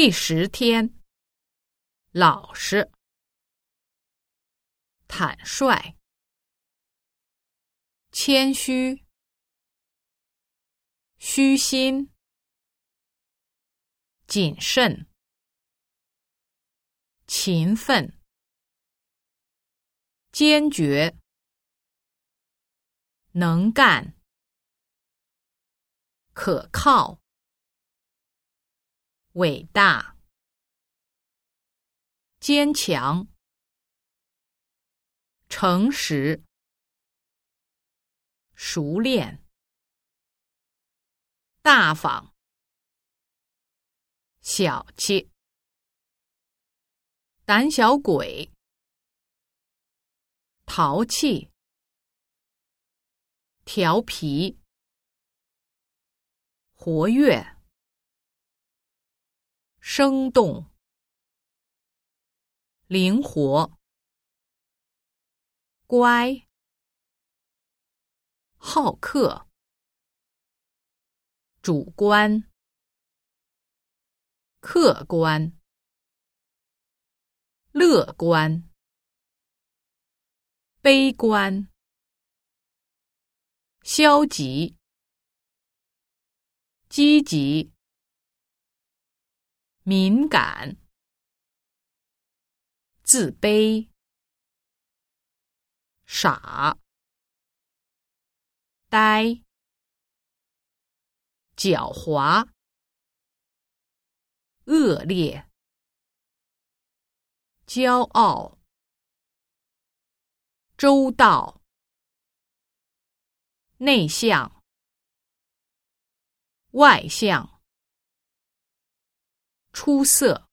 第十天，老实、坦率、谦虚、虚心、谨慎、勤奋、坚决、能干、可靠。伟大、坚强、诚实、熟练、大方、小气、胆小鬼、淘气、调皮、活跃。生动、灵活、乖、好客、主观、客观、乐观、悲观、消极、积极。敏感、自卑、傻、呆、狡猾、恶劣、骄傲、周到、内向、外向。出色。